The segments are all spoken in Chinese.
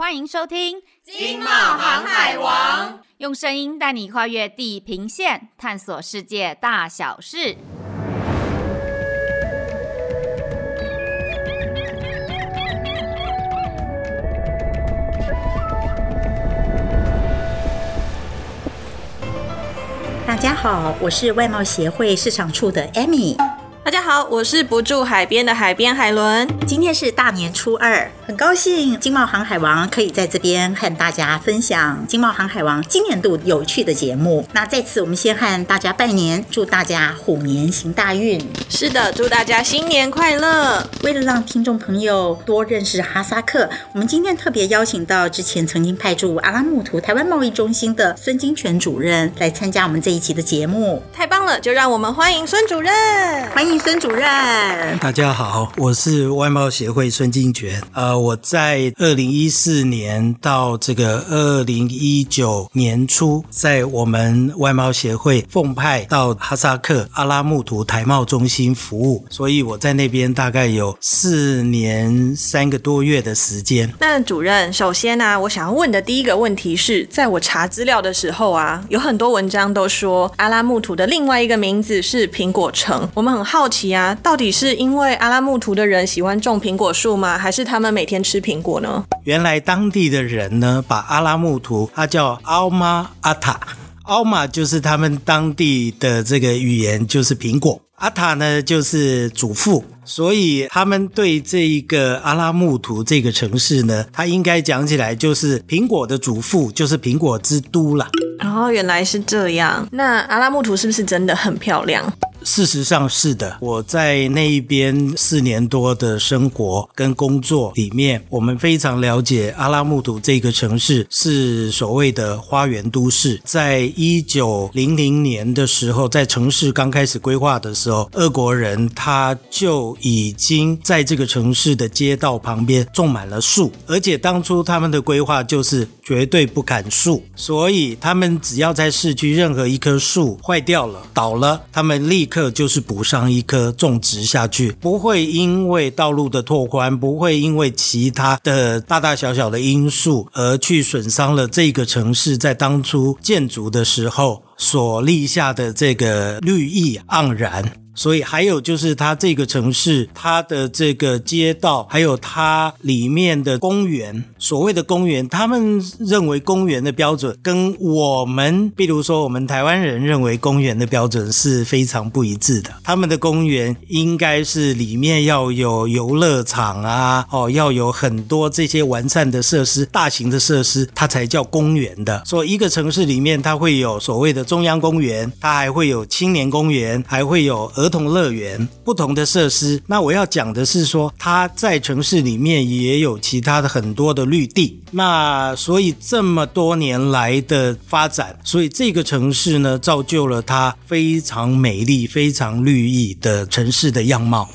欢迎收听《经贸航海王》，用声音带你跨越地平线，探索世界大小事。大家好，我是外贸协会市场处的 Amy。大家好，我是不住海边的海边海伦。今天是大年初二，很高兴经贸航海王可以在这边和大家分享经贸航海王今年度有趣的节目。那在此，我们先和大家拜年，祝大家虎年行大运。是的，祝大家新年快乐。为了让听众朋友多认识哈萨克，我们今天特别邀请到之前曾经派驻阿拉木图台湾贸易中心的孙金泉主任来参加我们这一期的节目。太棒了，就让我们欢迎孙主任。欢迎。孙主任，大家好，我是外贸协会孙金泉。呃，我在二零一四年到这个二零一九年初，在我们外贸协会奉派到哈萨克阿拉木图台贸中心服务，所以我在那边大概有四年三个多月的时间。那主任，首先呢、我想要问的第一个问题是，在我查资料的时候啊，有很多文章都说阿拉木图的另外一个名字是苹果城，我们很好奇啊，到底是因为阿拉木图的人喜欢种苹果树吗？还是他们每天吃苹果呢？原来当地的人呢，把阿拉木图，他叫奥玛阿塔，奥玛就是他们当地的这个语言，就是苹果，阿塔呢就是祖父，所以他们对这一个阿拉木图这个城市呢，它应该讲起来就是苹果的祖父，就是苹果之都啦。哦，原来是这样。那阿拉木图是不是真的很漂亮？事实上是的，我在那一边四年多的生活跟工作里面，我们非常了解阿拉木图这个城市是所谓的花园都市。在一九零零年的时候，在城市刚开始规划的时候，俄国人他就已经在这个城市的街道旁边种满了树，而且当初他们的规划就是绝对不砍树，所以他们只要在市区任何一棵树坏掉了、倒了，他们立刻就是补上一颗种植下去，不会因为道路的拓宽，不会因为其他的大大小小的因素而去损伤了这个城市在当初建筑的时候所立下的这个绿意盎然。所以还有就是，它这个城市，它的这个街道，还有它里面的公园，所谓的公园，他们认为公园的标准跟我们，比如说我们台湾人认为公园的标准是非常不一致的。他们的公园应该是里面要有游乐场啊，哦，要有很多这些完善的设施、大型的设施，它才叫公园的。所以一个城市里面，它会有所谓的中央公园，它还会有青年公园，还会有儿童乐园不同的设施，那我要讲的是说，它在城市里面也有其他的很多的绿地。那所以这么多年来的发展，所以这个城市呢，造就了它非常美丽、非常绿意的城市的样貌。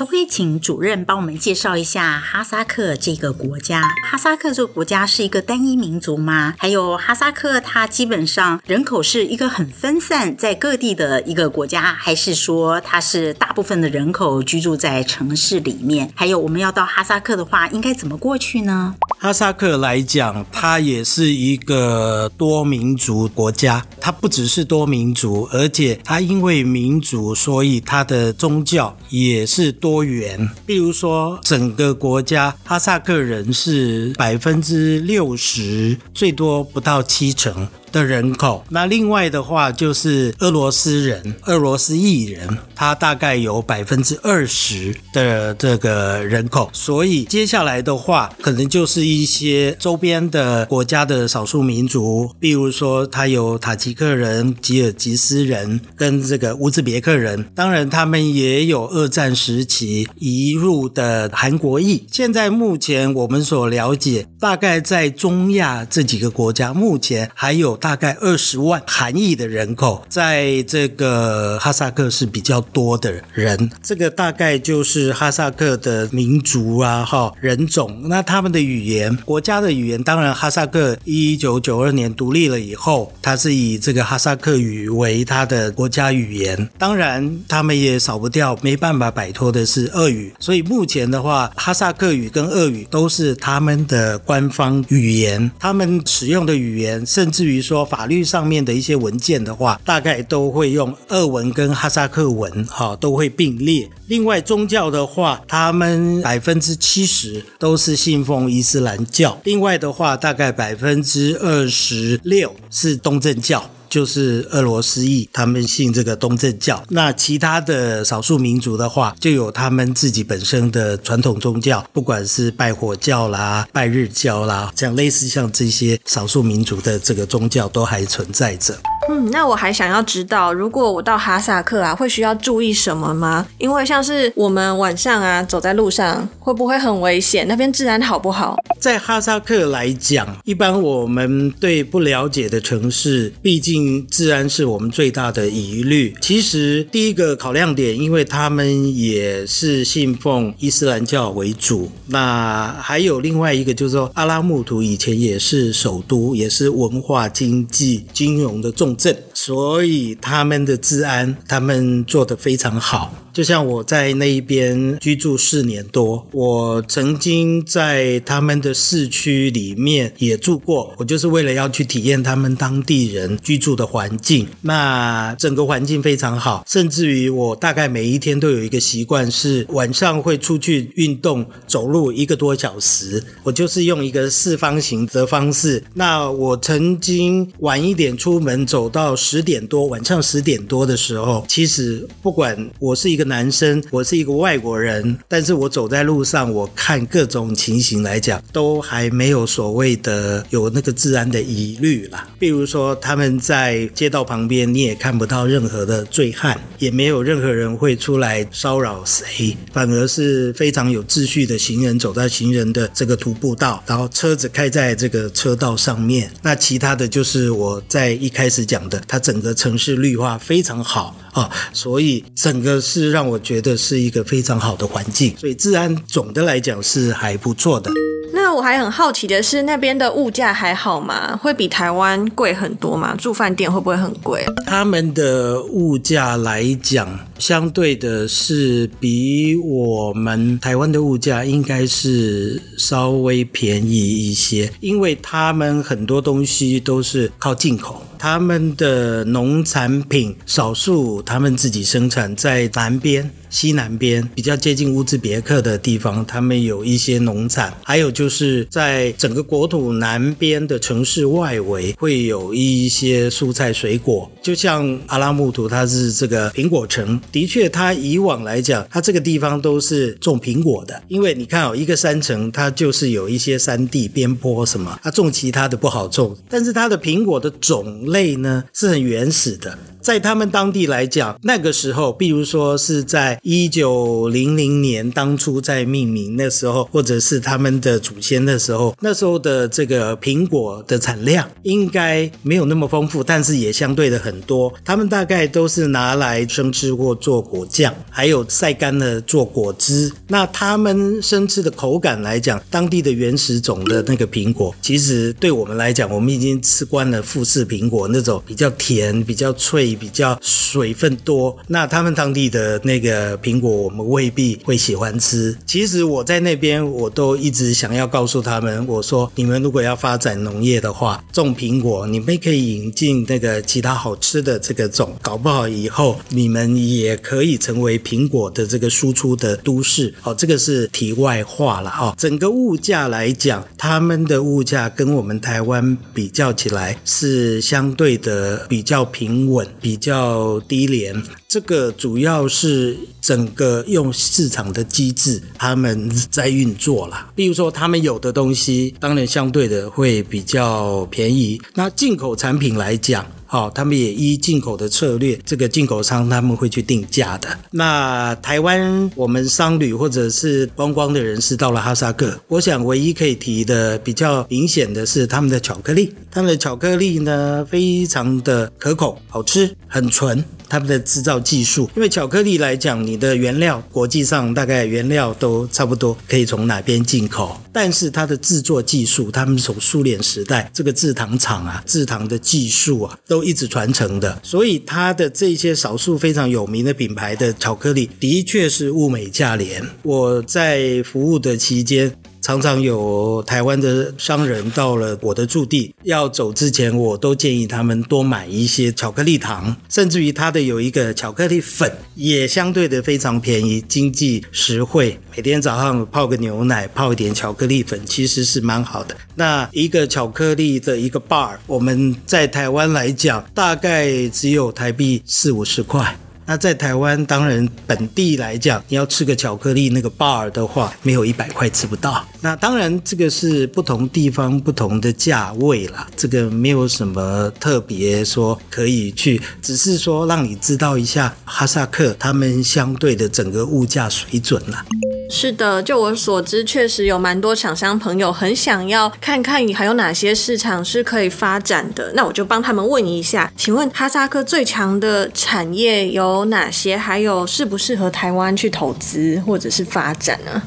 可不可以请主任帮我们介绍一下哈萨克这个国家？哈萨克这个国家是一个单一民族吗？还有哈萨克它基本上人口是一个很分散在各地的一个国家，还是说它是大部分的人口居住在城市里面？还有我们要到哈萨克的话，应该怎么过去呢？哈萨克来讲，它也是一个多民族国家，它不只是多民族，而且它因为民族，所以它的宗教也是多元，比如说整个国家哈萨克人是百分之六十，最多不到七成。的人口，那另外的话就是俄罗斯人、俄罗斯裔人，他大概有百分之二十的这个人口，所以接下来的话，可能就是一些周边的国家的少数民族，比如说他有塔吉克人、吉尔吉斯人跟这个乌兹别克人，当然他们也有二战时期移入的韩国裔。现在目前我们所了解，大概在中亚这几个国家，目前还有。大概二十万韩裔的人口，在这个哈萨克是比较多的人。这个大概就是哈萨克的民族啊，哈人种。那他们的语言，国家的语言，当然哈萨克一九九二年独立了以后，它是以这个哈萨克语为它的国家语言。当然，他们也少不掉，没办法摆脱的是俄语。所以目前的话，哈萨克语跟俄语都是他们的官方语言。他们使用的语言，甚至于说法律上面的一些文件的话，大概都会用俄文跟哈萨克文，哈，都会并列。另外，宗教的话，他们百分之七十都是信奉伊斯兰教。另外的话，大概百分之二十六是东正教。就是俄罗斯裔，他们信这个东正教。那其他的少数民族的话，就有他们自己本身的传统宗教，不管是拜火教啦、拜日教啦，这样类似像这些少数民族的这个宗教都还存在着。嗯，那我还想要知道，如果我到哈萨克啊，会需要注意什么吗？因为像是我们晚上啊，走在路上，会不会很危险？那边治安好不好？在哈萨克来讲，一般我们对不了解的城市，毕竟治安是我们最大的疑虑。其实第一个考量点，因为他们也是信奉伊斯兰教为主。那还有另外一个，就是说阿拉木图以前也是首都，也是文化、经济、金融的重。it. 所以他们的治安，他们做得非常好。就像我在那一边居住四年多，我曾经在他们的市区里面也住过。我就是为了要去体验他们当地人居住的环境。那整个环境非常好，甚至于我大概每一天都有一个习惯，是晚上会出去运动，走路一个多小时。我就是用一个四方形的方式。那我曾经晚一点出门，走到十点多，晚上十点多的时候，其实不管我是一个。男生，我是一个外国人，但是我走在路上，我看各种情形来讲，都还没有所谓的有那个治安的疑虑啦。比如说，他们在街道旁边，你也看不到任何的醉汉，也没有任何人会出来骚扰谁，反而是非常有秩序的行人走在行人的这个徒步道，然后车子开在这个车道上面。那其他的就是我在一开始讲的，它整个城市绿化非常好。啊、哦，所以整个是让我觉得是一个非常好的环境，所以治安总的来讲是还不错的。那我还很好奇的是，那边的物价还好吗？会比台湾贵很多吗？住饭店会不会很贵？他们的物价来讲，相对的是比我们台湾的物价应该是稍微便宜一些，因为他们很多东西都是靠进口，他们的农产品少数他们自己生产在南边。西南边比较接近乌兹别克的地方，他们有一些农产，还有就是在整个国土南边的城市外围会有一些蔬菜水果，就像阿拉木图，它是这个苹果城，的确，它以往来讲，它这个地方都是种苹果的，因为你看哦，一个山城，它就是有一些山地边坡什么，它种其他的不好种，但是它的苹果的种类呢是很原始的。在他们当地来讲，那个时候，比如说是在一九零零年当初在命名那时候，或者是他们的祖先的时候，那时候的这个苹果的产量应该没有那么丰富，但是也相对的很多。他们大概都是拿来生吃或做果酱，还有晒干了做果汁。那他们生吃的口感来讲，当地的原始种的那个苹果，其实对我们来讲，我们已经吃惯了富士苹果那种比较甜、比较脆。比较水分多，那他们当地的那个苹果，我们未必会喜欢吃。其实我在那边，我都一直想要告诉他们，我说你们如果要发展农业的话，种苹果，你们可以引进那个其他好吃的这个种，搞不好以后你们也可以成为苹果的这个输出的都市。哦，这个是题外话了哦。整个物价来讲，他们的物价跟我们台湾比较起来是相对的比较平稳。比较低廉，这个主要是整个用市场的机制，他们在运作啦。比如说，他们有的东西当然相对的会比较便宜。那进口产品来讲，好、哦，他们也依进口的策略，这个进口商他们会去定价的。那台湾我们商旅或者是观光的人士到了哈萨克，我想唯一可以提的比较明显的是他们的巧克力，他们的巧克力呢非常的可口，好吃，很纯。他们的制造技术，因为巧克力来讲，你的原料国际上大概原料都差不多，可以从哪边进口，但是它的制作技术，他们从苏联时代这个制糖厂啊，制糖的技术啊，都一直传承的，所以它的这些少数非常有名的品牌的巧克力，的确是物美价廉。我在服务的期间。常常有台湾的商人到了我的驻地，要走之前，我都建议他们多买一些巧克力糖，甚至于它的有一个巧克力粉，也相对的非常便宜、经济实惠。每天早上泡个牛奶，泡一点巧克力粉，其实是蛮好的。那一个巧克力的一个 bar，我们在台湾来讲，大概只有台币四五十块。那在台湾，当然本地来讲，你要吃个巧克力那个 bar 的话，没有一百块吃不到。那当然，这个是不同地方不同的价位啦，这个没有什么特别说可以去，只是说让你知道一下哈萨克他们相对的整个物价水准啦。是的，就我所知，确实有蛮多厂商朋友很想要看看你还有哪些市场是可以发展的。那我就帮他们问一下，请问哈萨克最强的产业有哪些？还有适不适合台湾去投资或者是发展呢？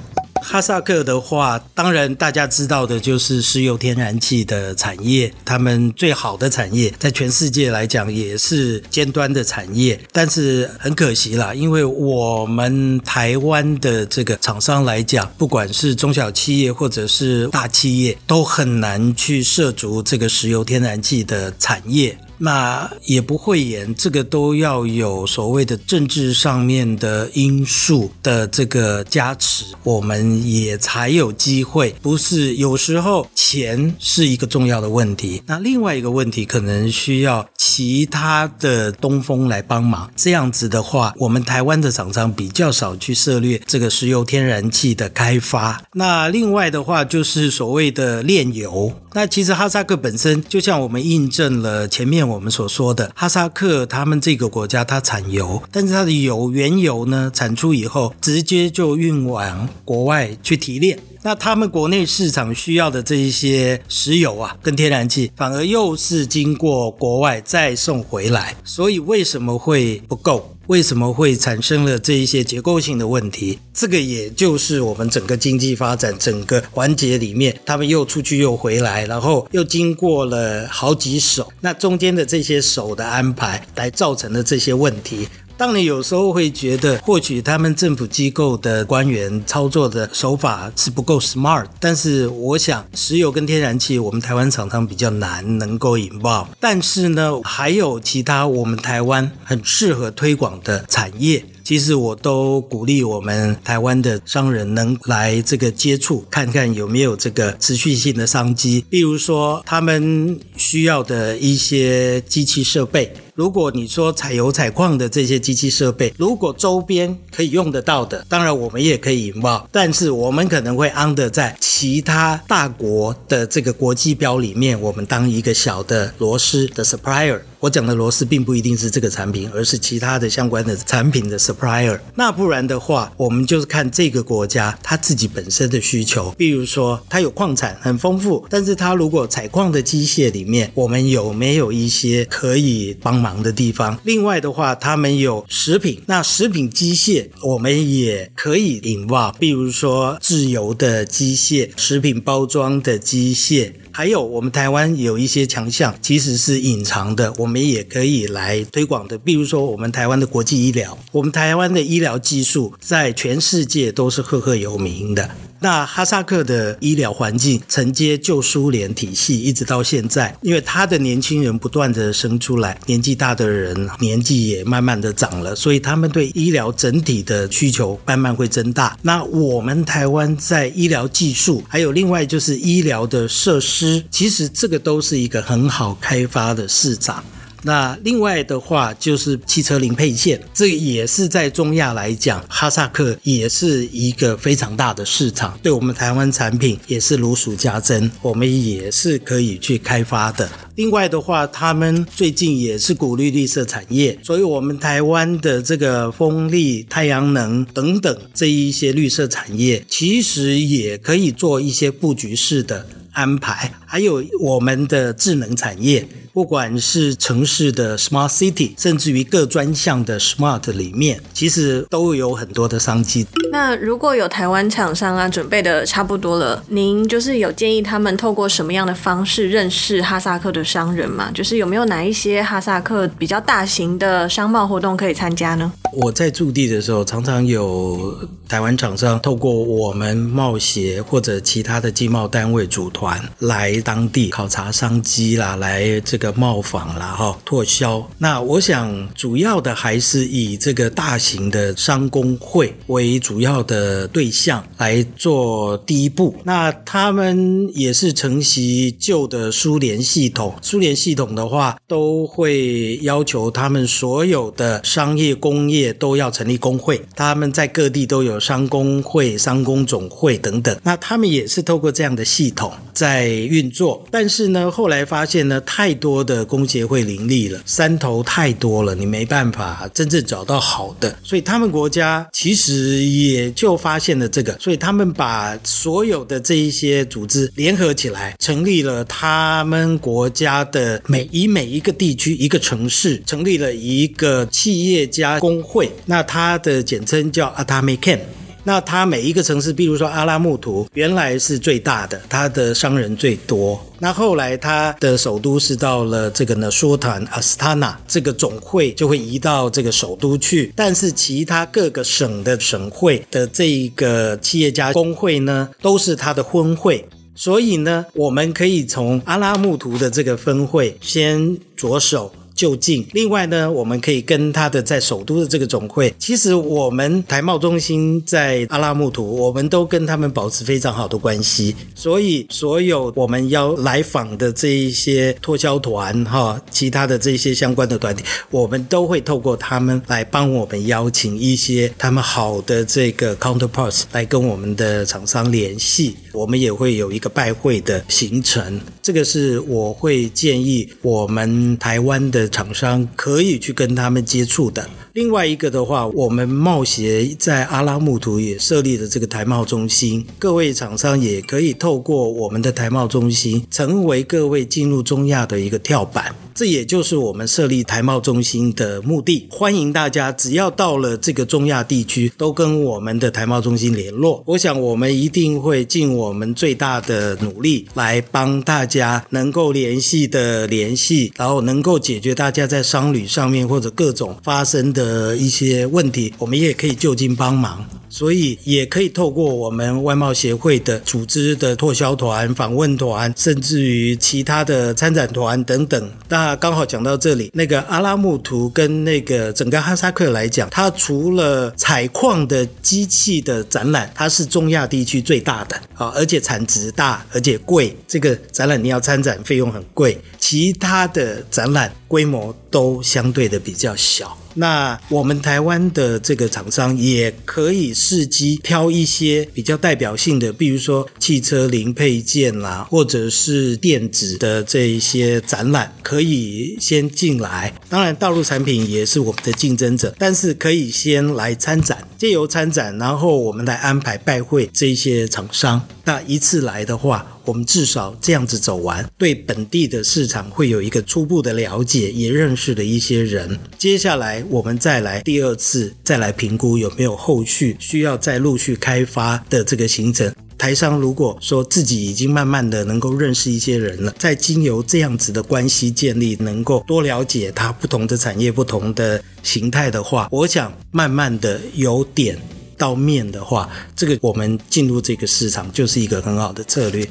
哈萨克的话，当然大家知道的就是石油天然气的产业，他们最好的产业，在全世界来讲也是尖端的产业。但是很可惜啦，因为我们台湾的这个厂商来讲，不管是中小企业或者是大企业，都很难去涉足这个石油天然气的产业。那也不会演，这个都要有所谓的政治上面的因素的这个加持，我们也才有机会。不是有时候钱是一个重要的问题，那另外一个问题可能需要其他的东风来帮忙。这样子的话，我们台湾的厂商比较少去涉猎这个石油天然气的开发。那另外的话就是所谓的炼油。那其实哈萨克本身就像我们印证了前面我们所说的，哈萨克他们这个国家它产油，但是它的油原油呢产出以后直接就运往国外去提炼。那他们国内市场需要的这一些石油啊，跟天然气，反而又是经过国外再送回来，所以为什么会不够？为什么会产生了这一些结构性的问题？这个也就是我们整个经济发展整个环节里面，他们又出去又回来，然后又经过了好几手，那中间的这些手的安排，来造成的这些问题。当你有时候会觉得，或许他们政府机构的官员操作的手法是不够 smart，但是我想，石油跟天然气，我们台湾厂商比较难能够引爆。但是呢，还有其他我们台湾很适合推广的产业。其实我都鼓励我们台湾的商人能来这个接触，看看有没有这个持续性的商机。比如说，他们需要的一些机器设备。如果你说采油采矿的这些机器设备，如果周边可以用得到的，当然我们也可以引爆。但是我们可能会 under 在其他大国的这个国际标里面，我们当一个小的螺丝的 supplier。我讲的螺丝并不一定是这个产品，而是其他的相关的产品的 supplier。那不然的话，我们就是看这个国家它自己本身的需求。比如说，它有矿产很丰富，但是它如果采矿的机械里面，我们有没有一些可以帮忙的地方？另外的话，他们有食品，那食品机械我们也可以 involve，比如说制油的机械、食品包装的机械。还有，我们台湾有一些强项，其实是隐藏的，我们也可以来推广的。比如说，我们台湾的国际医疗，我们台湾的医疗技术在全世界都是赫赫有名的。那哈萨克的医疗环境承接旧苏联体系，一直到现在，因为他的年轻人不断的生出来，年纪大的人年纪也慢慢的长了，所以他们对医疗整体的需求慢慢会增大。那我们台湾在医疗技术，还有另外就是医疗的设施，其实这个都是一个很好开发的市场。那另外的话就是汽车零配件，这也是在中亚来讲，哈萨克也是一个非常大的市场，对我们台湾产品也是如数家珍，我们也是可以去开发的。另外的话，他们最近也是鼓励绿色产业，所以我们台湾的这个风力、太阳能等等这一些绿色产业，其实也可以做一些布局式的安排，还有我们的智能产业。不管是城市的 smart city，甚至于各专项的 smart 里面，其实都有很多的商机。那如果有台湾厂商啊，准备的差不多了，您就是有建议他们透过什么样的方式认识哈萨克的商人吗？就是有没有哪一些哈萨克比较大型的商贸活动可以参加呢？我在驻地的时候，常常有台湾厂商透过我们贸协或者其他的经贸单位组团来当地考察商机啦，来这个。贸访啦，哈，拓销。那我想主要的还是以这个大型的商工会为主要的对象来做第一步。那他们也是承袭旧的苏联系统，苏联系统的话都会要求他们所有的商业工业也都要成立工会，他们在各地都有商工会、商工总会等等。那他们也是透过这样的系统在运作，但是呢，后来发现呢，太多。的工协会林立了，山头太多了，你没办法真正找到好的，所以他们国家其实也就发现了这个，所以他们把所有的这一些组织联合起来，成立了他们国家的每以每一个地区一个城市，成立了一个企业家工会，那它的简称叫 Atamaken。那它每一个城市，比如说阿拉木图，原来是最大的，它的商人最多。那后来它的首都是到了这个呢，说坦阿斯塔纳，这个总会就会移到这个首都去。但是其他各个省的省会的这一个企业家工会呢，都是它的分会。所以呢，我们可以从阿拉木图的这个分会先着手。就近。另外呢，我们可以跟他的在首都的这个总会，其实我们台贸中心在阿拉木图，我们都跟他们保持非常好的关系。所以，所有我们要来访的这一些脱销团哈，其他的这些相关的团体，我们都会透过他们来帮我们邀请一些他们好的这个 counterparts 来跟我们的厂商联系。我们也会有一个拜会的行程。这个是我会建议我们台湾的。厂商可以去跟他们接触的。另外一个的话，我们贸协在阿拉木图也设立了这个台贸中心，各位厂商也可以透过我们的台贸中心，成为各位进入中亚的一个跳板。这也就是我们设立台贸中心的目的。欢迎大家，只要到了这个中亚地区，都跟我们的台贸中心联络。我想我们一定会尽我们最大的努力，来帮大家能够联系的联系，然后能够解决大家在商旅上面或者各种发生的。一些问题，我们也可以就近帮忙，所以也可以透过我们外贸协会的组织的拓销团、访问团，甚至于其他的参展团等等。那刚好讲到这里，那个阿拉木图跟那个整个哈萨克来讲，它除了采矿的机器的展览，它是中亚地区最大的啊，而且产值大，而且贵。这个展览你要参展，费用很贵。其他的展览规模都相对的比较小。那我们台湾的这个厂商也可以试机挑一些比较代表性的，比如说汽车零配件啦，或者是电子的这一些展览，可以先进来。当然，大陆产品也是我们的竞争者，但是可以先来参展，借由参展，然后我们来安排拜会这些厂商。那一次来的话，我们至少这样子走完，对本地的市场会有一个初步的了解，也认识了一些人。接下来我们再来第二次，再来评估有没有后续需要再陆续开发的这个行程。台商如果说自己已经慢慢的能够认识一些人了，再经由这样子的关系建立，能够多了解它不同的产业、不同的形态的话，我想慢慢的由点到面的话，这个我们进入这个市场就是一个很好的策略。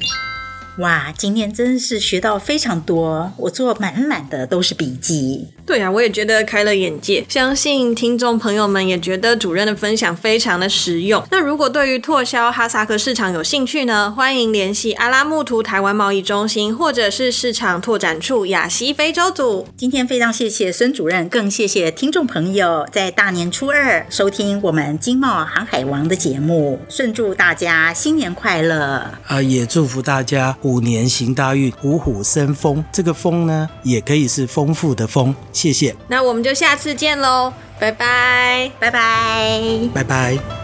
哇，今天真是学到非常多，我做满满的都是笔记。对啊，我也觉得开了眼界，相信听众朋友们也觉得主任的分享非常的实用。那如果对于拓销哈萨克市场有兴趣呢，欢迎联系阿拉木图台湾贸易中心，或者是市场拓展处亚西非洲组。今天非常谢谢孙主任，更谢谢听众朋友在大年初二收听我们经贸航海王的节目，顺祝大家新年快乐啊！也祝福大家虎年行大运，虎虎生风。这个风呢，也可以是丰富的丰。谢谢，那我们就下次见喽，拜拜，拜拜，拜拜。